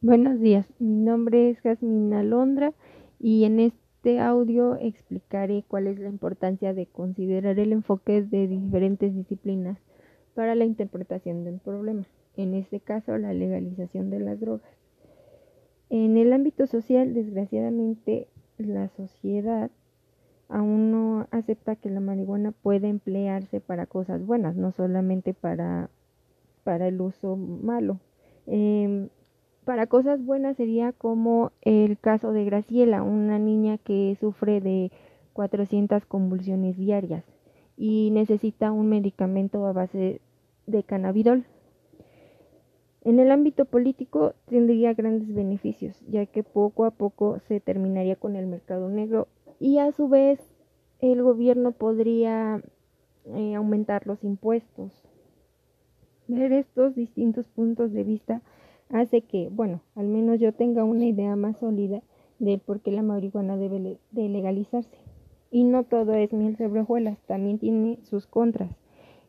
Buenos días, mi nombre es Jasmina Londra y en este audio explicaré cuál es la importancia de considerar el enfoque de diferentes disciplinas para la interpretación del problema, en este caso la legalización de las drogas. En el ámbito social, desgraciadamente, la sociedad aún no acepta que la marihuana puede emplearse para cosas buenas, no solamente para, para el uso malo. Em, para cosas buenas sería como el caso de Graciela, una niña que sufre de 400 convulsiones diarias y necesita un medicamento a base de cannabidol. En el ámbito político tendría grandes beneficios, ya que poco a poco se terminaría con el mercado negro y a su vez el gobierno podría eh, aumentar los impuestos. Ver estos distintos puntos de vista hace que, bueno, al menos yo tenga una idea más sólida de por qué la marihuana debe de legalizarse. Y no todo es miel sobre hojuelas, también tiene sus contras.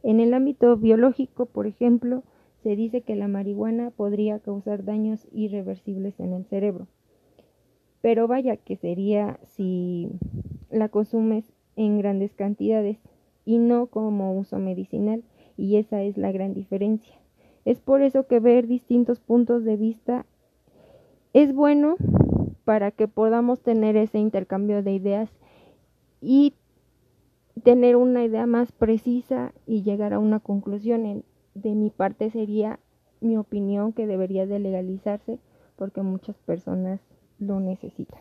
En el ámbito biológico, por ejemplo, se dice que la marihuana podría causar daños irreversibles en el cerebro. Pero vaya que sería si la consumes en grandes cantidades y no como uso medicinal, y esa es la gran diferencia. Es por eso que ver distintos puntos de vista es bueno para que podamos tener ese intercambio de ideas y tener una idea más precisa y llegar a una conclusión. De mi parte sería mi opinión que debería de legalizarse porque muchas personas lo necesitan.